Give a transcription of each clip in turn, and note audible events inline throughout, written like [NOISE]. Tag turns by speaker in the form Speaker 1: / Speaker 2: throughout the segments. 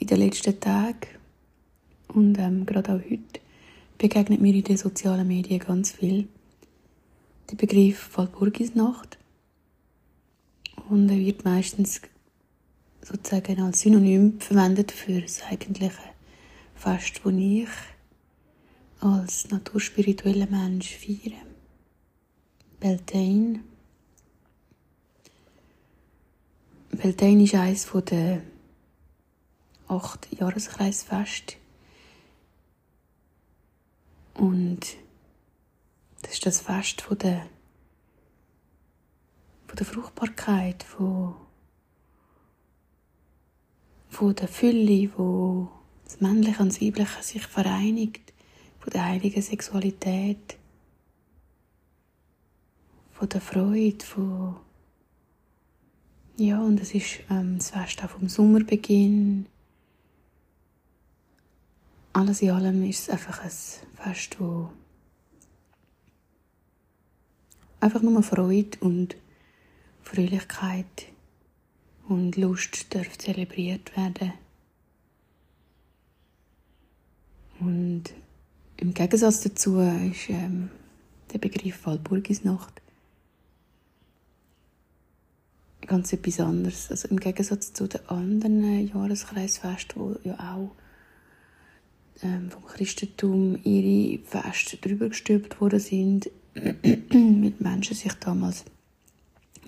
Speaker 1: in den letzten Tagen und ähm, gerade auch heute begegnet mir in den sozialen Medien ganz viel der Begriff Walpurgisnacht und er wird meistens sozusagen als Synonym verwendet für das eigentliche Fest, das ich als naturspiritueller Mensch feiere. Beltane. Beltane ist eines der acht Jahreskreisfeste. Und das ist das Fest von der, von der Fruchtbarkeit, von, von der Fülle, wo das Männliche und das Weibliche sich vereinigt, von der heiligen Sexualität, von der Freude, von ja, und es ist ähm, das Fest auch vom Sommerbeginn. Alles in allem ist es einfach ein Fest, wo einfach nur Freude und Fröhlichkeit und Lust darf zelebriert werden. Und im Gegensatz dazu ist ähm, der Begriff Walpurgisnacht ganz etwas anderes. Also im Gegensatz zu den anderen Jahreskreisfesten, die ja auch vom Christentum ihre Feste drüber gestülpt worden sind, [CLEARS THROAT] mit Menschen sich damals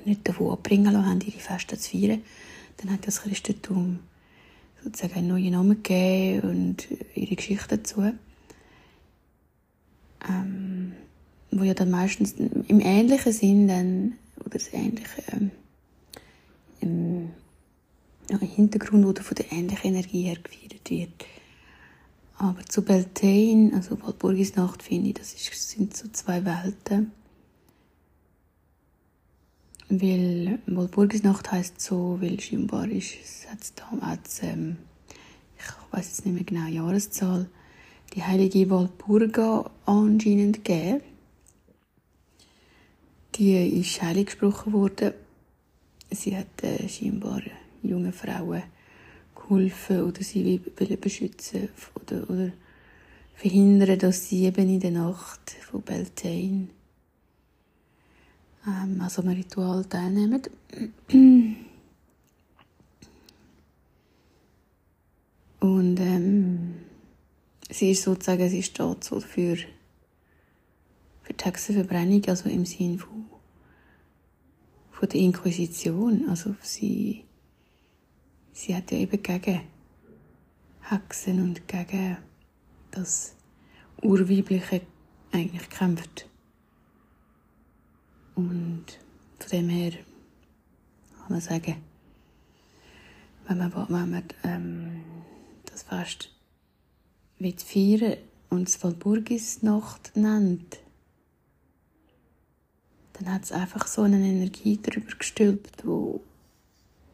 Speaker 1: nicht davon abbringen lassen ihre Feste zu feiern. Dann hat das Christentum sozusagen einen neuen Namen gegeben und ihre Geschichte dazu. Ähm, wo ja dann meistens im ähnlichen Sinn dann, oder das ähnliche, ähm, im, ja, Hintergrund oder von der ähnlichen Energie her gefeiert wird. Aber zu Beltane, also Walpurgisnacht, finde ich, das ist, sind so zwei Welten. Weil Walpurgisnacht heisst so, weil scheinbar ist, es hat damals, ähm, ich weiß jetzt nicht mehr genau Jahreszahl, die heilige Walpurga anscheinend gegeben. Die ist heilig gesprochen worden. Sie hat äh, scheinbar junge Frauen geholfen oder sie beschützen oder, oder verhindern, dass sie eben in der Nacht von Beltane ähm, an so einem Ritual teilnehmen. Und ähm, sie ist sozusagen, sie steht so für, für die Hexenverbrennung, also im Sinn von, von der Inquisition. Also sie sie hat ja eben gegen Hexen und gegen das Urweibliche eigentlich gekämpft. Und von dem her kann man sagen, wenn man, wenn man ähm, das Fest will feiern und es Walpurgisnacht nennt, dann hat es einfach so eine Energie darüber gestülpt, wo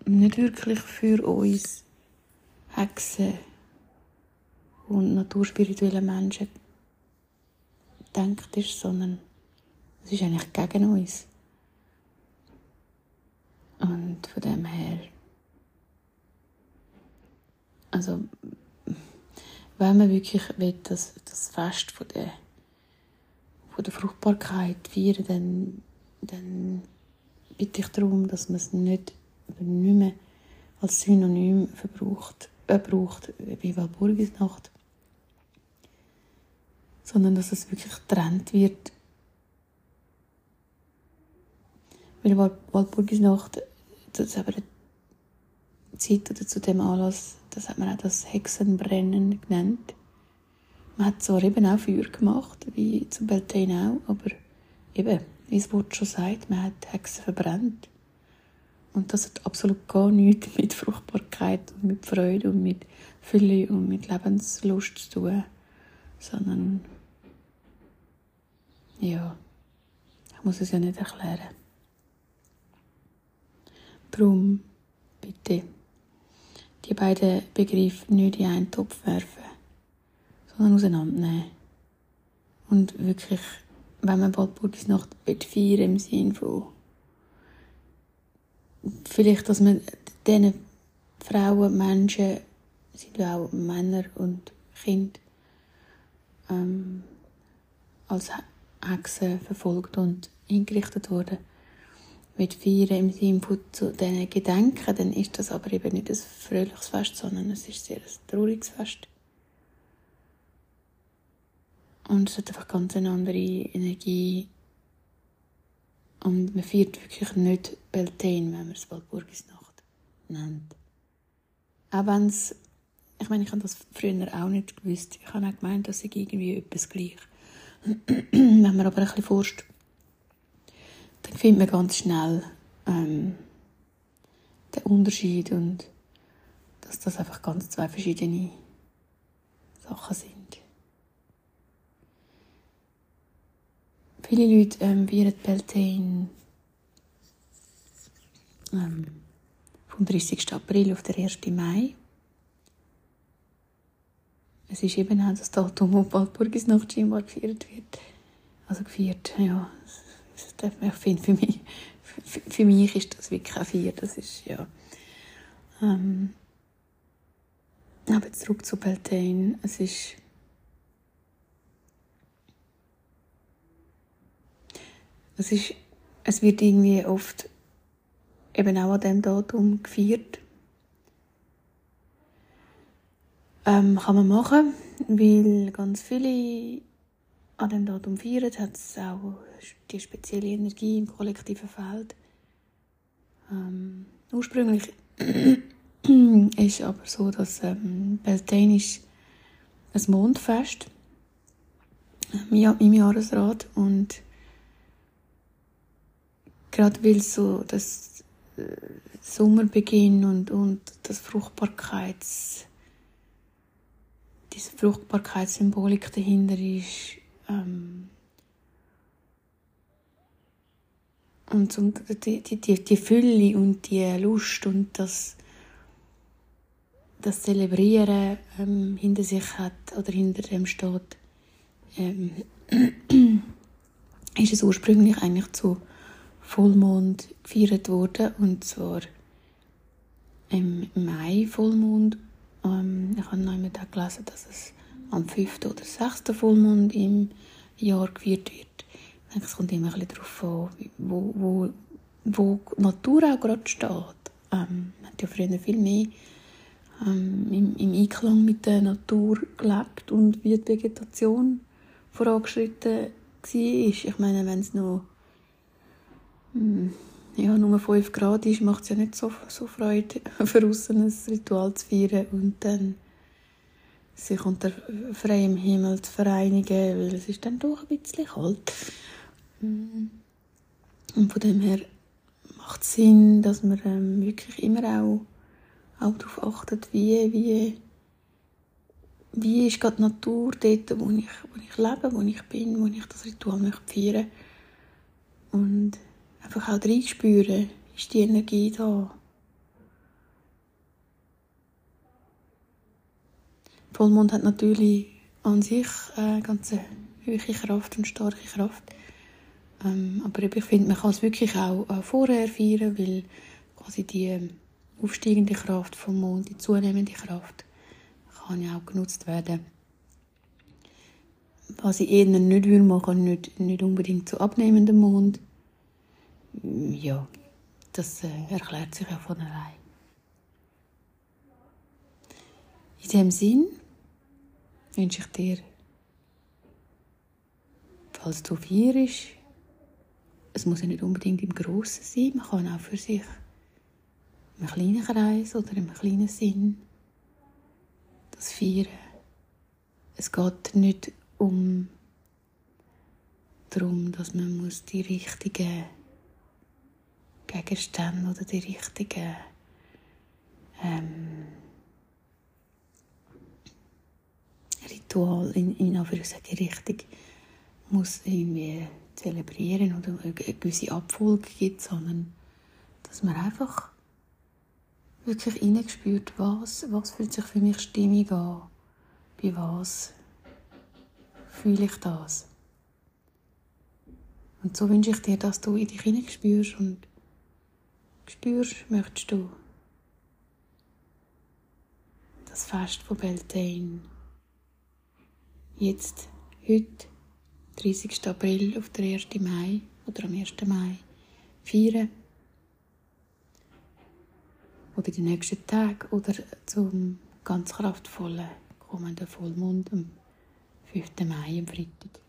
Speaker 1: nicht wirklich für uns Hexen und naturspirituelle Menschen denkt ist, sondern es ist eigentlich gegen uns. Und von dem her, also, wenn man wirklich will, das, das Fest von der, von der Fruchtbarkeit feiern, dann, dann bitte ich darum, dass man es nicht aber nicht mehr als Synonym verbraucht, äh, braucht wie Walpurgisnacht, sondern dass es wirklich getrennt wird. Weil Walpurgisnacht, das ist aber eine Zeit oder zu dem Anlass, das hat man auch das Hexenbrennen genannt. Man hat zwar eben auch Feuer gemacht, wie zum Beltane auch, aber eben, wie das Wort schon sagt, man hat Hexen verbrannt. Und das hat absolut gar nichts [LAUGHS] mit Fruchtbarkeit und mit Freude und mit Fülle und mit Lebenslust zu tun, sondern ja, ich muss es ja nicht erklären. Darum bitte die beiden Begriffe nicht in einen Topf werfen, sondern auseinandernehmen. Und wirklich, wenn man Walpurgisnacht feiern im Sinne von vielleicht, dass man diesen Frauen, Menschen sind ja auch Männer und Kinder ähm, als Hexen verfolgt und hingerichtet worden. Mit Feiern im Sinne zu diesen Gedenken, dann ist das aber eben nicht ein fröhliches Fest, sondern es ist sehr ein trauriges Fest. Und es hat einfach ganz eine andere Energie. Und man feiert wirklich nicht Beltane, wenn man es Walpurgisnacht nennt. Auch wenn es, ich meine, ich habe das früher auch nicht gewusst. Ich habe auch gemeint, dass ich irgendwie etwas gleich. [CLEARS THROAT] wenn man aber ein bisschen forscht, dann findet man ganz schnell ähm, den Unterschied und dass das einfach ganz zwei verschiedene Sachen sind. Viele Leute ähm, feiern Beltane ähm, vom 30. April auf den 1. Mai. Es ist eben auch das Datum, wo Waldburgisnacht scheinbar gefeiert wird. Also gefeiert, ja. Ich finde, für mich, für, für mich ist das wirklich ein Feier. Das ist, ja. Ähm, aber zurück zu Beltane. Es ist Es, ist, es wird irgendwie oft eben auch an diesem Datum gefeiert. Ähm, kann man machen, weil ganz viele an dem Datum feiern, hat es auch die spezielle Energie im kollektiven Feld. Ähm, ursprünglich [CLEARS THROAT] ist aber so, dass ähm, Beltane ist ein Mondfest im Jahresrat und gerade weil so das äh, Sommerbeginn und, und das Fruchtbarkeits diese Fruchtbarkeitssymbolik dahinter ist ähm, und, und die, die, die Fülle und die Lust und das das Zelebrieren ähm, hinter sich hat oder hinter dem steht, ähm, [CLEARS THROAT] ist es ursprünglich eigentlich zu Vollmond gefeiert wurde und zwar im Mai Vollmond. Ähm, ich habe noch einmal gelesen, dass es am 5. oder 6. Vollmond im Jahr gefeiert wird. Es kommt immer ein bisschen darauf an, wo, wo, wo die Natur auch gerade steht. Ähm, man hat ja früher viel mehr ähm, im, im Einklang mit der Natur gelebt und wie die Vegetation vorangeschritten war. Ich meine, wenn es noch. Ja, nur 5 Grad ist, macht es ja nicht so, so Freude, [LAUGHS] für ein Ritual zu feiern und dann sich unter freiem Himmel zu vereinigen, weil es ist dann doch ein bisschen kalt. Hm. Und von dem her macht es Sinn, dass man ähm, wirklich immer auch, auch darauf achtet, wie, wie, wie ist die Natur dort, wo ich, wo ich lebe, wo ich bin, wo ich das Ritual möchte feiern Und einfach auch reinspüren, ist die Energie da. Vollmond hat natürlich an sich eine ganz hohe Kraft und starke Kraft. Ähm, aber ich finde, man kann es wirklich auch äh, vorher feiern, weil quasi die ähm, aufsteigende Kraft vom Mond, die zunehmende Kraft, kann ja auch genutzt werden. Was ich eher nicht machen würde, nicht, nicht unbedingt zu abnehmendem Mond, ja, das äh, erklärt sich ja von allein. In dem Sinn wünsche ich dir, falls du feierst, es muss ja nicht unbedingt im Grossen sein, man kann auch für sich im kleinen Kreis oder im kleinen Sinn das feiern. Es geht nicht um darum, dass man muss die richtigen Gegenstände oder die richtigen ähm, Ritual in, in Anführungszeichen richtig muss irgendwie zelebrieren oder eine gewisse Abfolge gibt, sondern dass man einfach wirklich hineingespürt, was, was fühlt sich für mich stimmig an, bei was fühle ich das. Und so wünsche ich dir, dass du in dich hineinspürst und spürst, möchtest du das Fest von Beltane. Jetzt, heute, 30. April auf der 1. Mai oder am 1. Mai, feiern. Oder die nächsten Tage oder zum ganz kraftvollen kommenden Vollmond am 5. Mai, am Freitag.